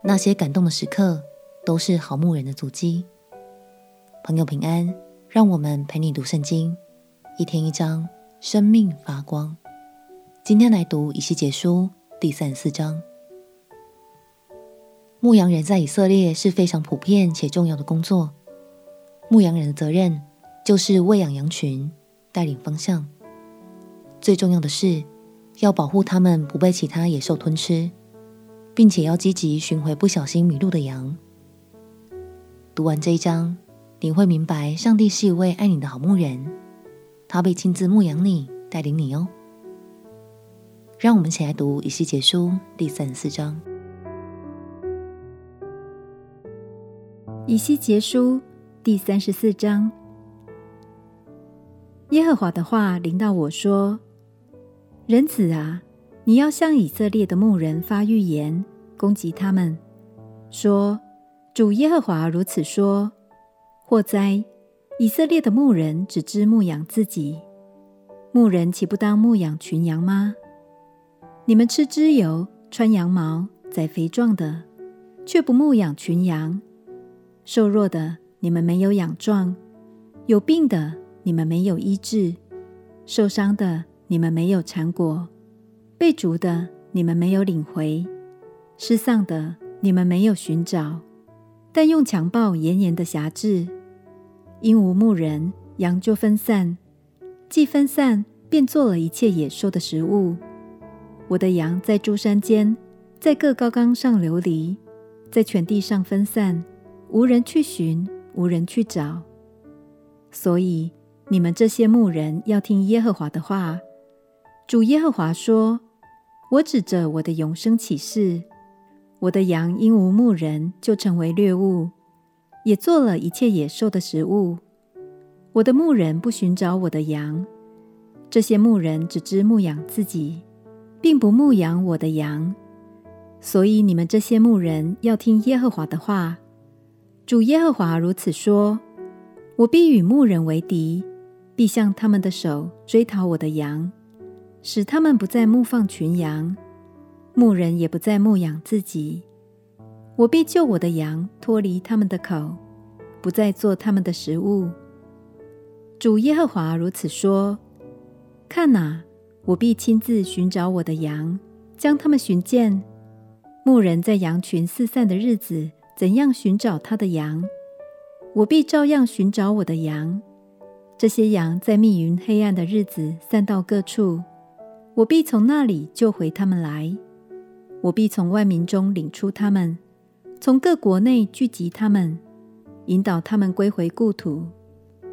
那些感动的时刻，都是好牧人的足迹。朋友平安，让我们陪你读圣经，一天一章，生命发光。今天来读以西结书第三十四章。牧羊人在以色列是非常普遍且重要的工作。牧羊人的责任就是喂养羊群，带领方向。最重要的是要保护他们不被其他野兽吞吃。并且要积极寻回不小心迷路的羊。读完这一章，你会明白，上帝是一位爱你的好牧人，他会亲自牧养你，带领你哦。让我们一起来读以西结书第三十四章。以西结书第三十四章，耶和华的话临到我说：“人子啊。”你要向以色列的牧人发预言，攻击他们，说：“主耶和华如此说：祸哉！以色列的牧人只知牧养自己，牧人岂不当牧养群羊吗？你们吃脂油，穿羊毛，宰肥壮的，却不牧养群羊；瘦弱的，你们没有养壮；有病的，你们没有医治；受伤的，你们没有缠裹。”被逐的，你们没有领回；失丧的，你们没有寻找。但用强暴严严的辖制，因无牧人，羊就分散；既分散，便做了一切野兽的食物。我的羊在诸山间，在各高冈上流离，在全地上分散，无人去寻，无人去找。所以你们这些牧人要听耶和华的话。主耶和华说。我指着我的永生起誓，我的羊因无牧人，就成为掠物，也做了一切野兽的食物。我的牧人不寻找我的羊，这些牧人只知牧养自己，并不牧养我的羊。所以你们这些牧人要听耶和华的话。主耶和华如此说：我必与牧人为敌，必向他们的手追讨我的羊。使他们不再牧放群羊，牧人也不再牧养自己。我必救我的羊脱离他们的口，不再做他们的食物。主耶和华如此说：看哪，我必亲自寻找我的羊，将他们寻见。牧人在羊群四散的日子，怎样寻找他的羊，我必照样寻找我的羊。这些羊在密云黑暗的日子，散到各处。我必从那里救回他们来，我必从万民中领出他们，从各国内聚集他们，引导他们归回故土，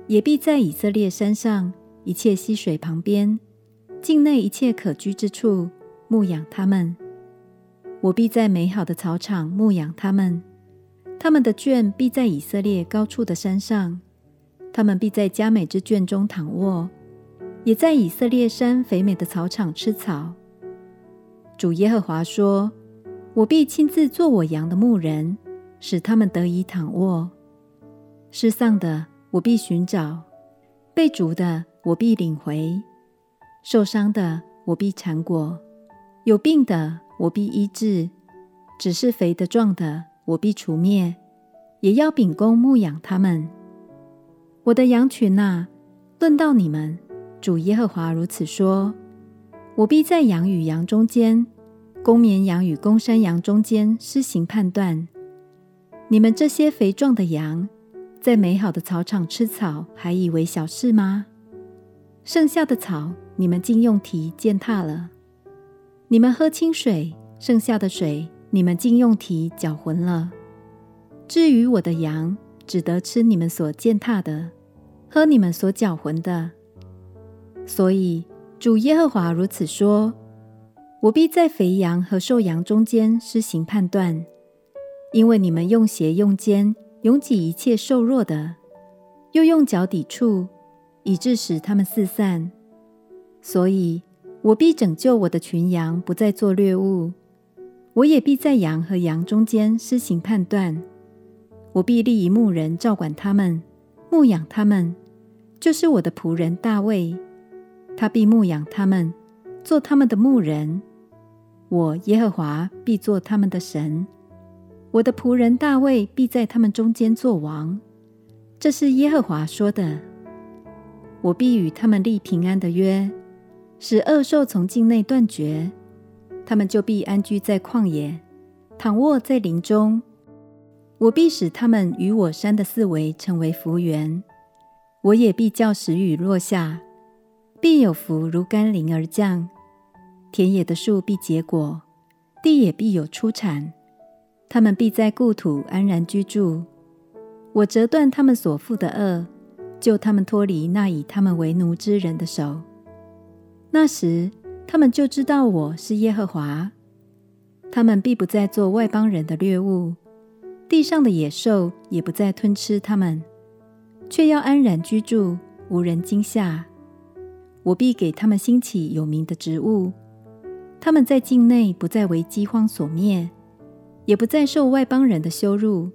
也必在以色列山上一切溪水旁边，境内一切可居之处牧养他们。我必在美好的草场牧养他们，他们的圈必在以色列高处的山上，他们必在佳美之圈中躺卧。也在以色列山肥美的草场吃草。主耶和华说：“我必亲自做我羊的牧人，使他们得以躺卧。失丧的我必寻找，被逐的我必领回，受伤的我必缠裹，有病的我必医治。只是肥的壮的我必除灭，也要秉公牧养他们。我的羊群哪，论到你们。”主耶和华如此说：“我必在羊与羊中间，公绵羊与公山羊中间施行判断。你们这些肥壮的羊，在美好的草场吃草，还以为小事吗？剩下的草，你们竟用蹄践踏了；你们喝清水，剩下的水，你们竟用蹄搅浑了。至于我的羊，只得吃你们所践踏的，喝你们所搅浑的。”所以，主耶和华如此说：我必在肥羊和瘦羊中间施行判断，因为你们用鞋用肩拥挤一切瘦弱的，又用脚抵触，以致使他们四散。所以，我必拯救我的群羊，不再做掠物。我也必在羊和羊中间施行判断。我必立一牧人照管他们，牧养他们，就是我的仆人大卫。他必牧养他们，做他们的牧人。我耶和华必做他们的神。我的仆人大卫必在他们中间作王。这是耶和华说的。我必与他们立平安的约，使恶兽从境内断绝，他们就必安居在旷野，躺卧在林中。我必使他们与我山的四围成为福源，我也必叫时雨落下，必有福如甘霖而降。田野的树必结果，地也必有出产，他们必在故土安然居住。我折断他们所负的轭，救他们脱离那以他们为奴之人的手。那时，他们就知道我是耶和华。他们必不再做外邦人的掠物。地上的野兽也不再吞吃他们，却要安然居住，无人惊吓。我必给他们兴起有名的职务，他们在境内不再为饥荒所灭，也不再受外邦人的羞辱。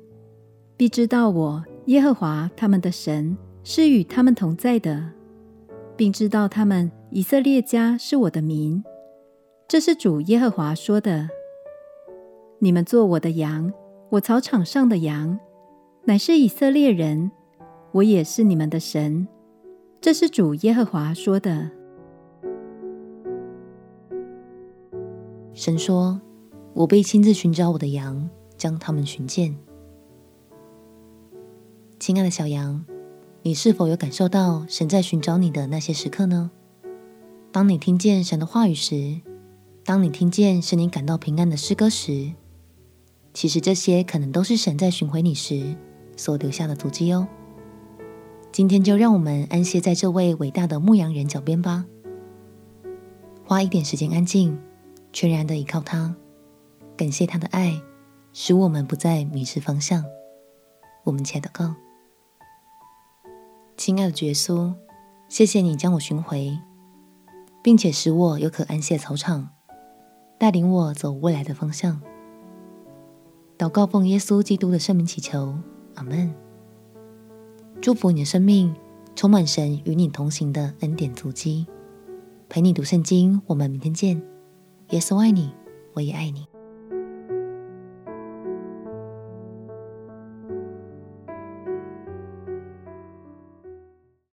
必知道我耶和华他们的神是与他们同在的，并知道他们以色列家是我的民。这是主耶和华说的。你们做我的羊。我草场上的羊，乃是以色列人，我也是你们的神。这是主耶和华说的。神说：“我必亲自寻找我的羊，将他们寻见。”亲爱的小羊，你是否有感受到神在寻找你的那些时刻呢？当你听见神的话语时，当你听见使你感到平安的诗歌时，其实这些可能都是神在寻回你时所留下的足迹哦。今天就让我们安歇在这位伟大的牧羊人脚边吧，花一点时间安静，全然的依靠他，感谢他的爱，使我们不再迷失方向。我们且祷告：亲爱的耶稣，谢谢你将我寻回，并且使我有可安歇的草场，带领我走未来的方向。祷告奉耶稣基督的圣名祈求，阿门。祝福你的生命充满神与你同行的恩典足迹，陪你读圣经。我们明天见。耶稣爱你，我也爱你。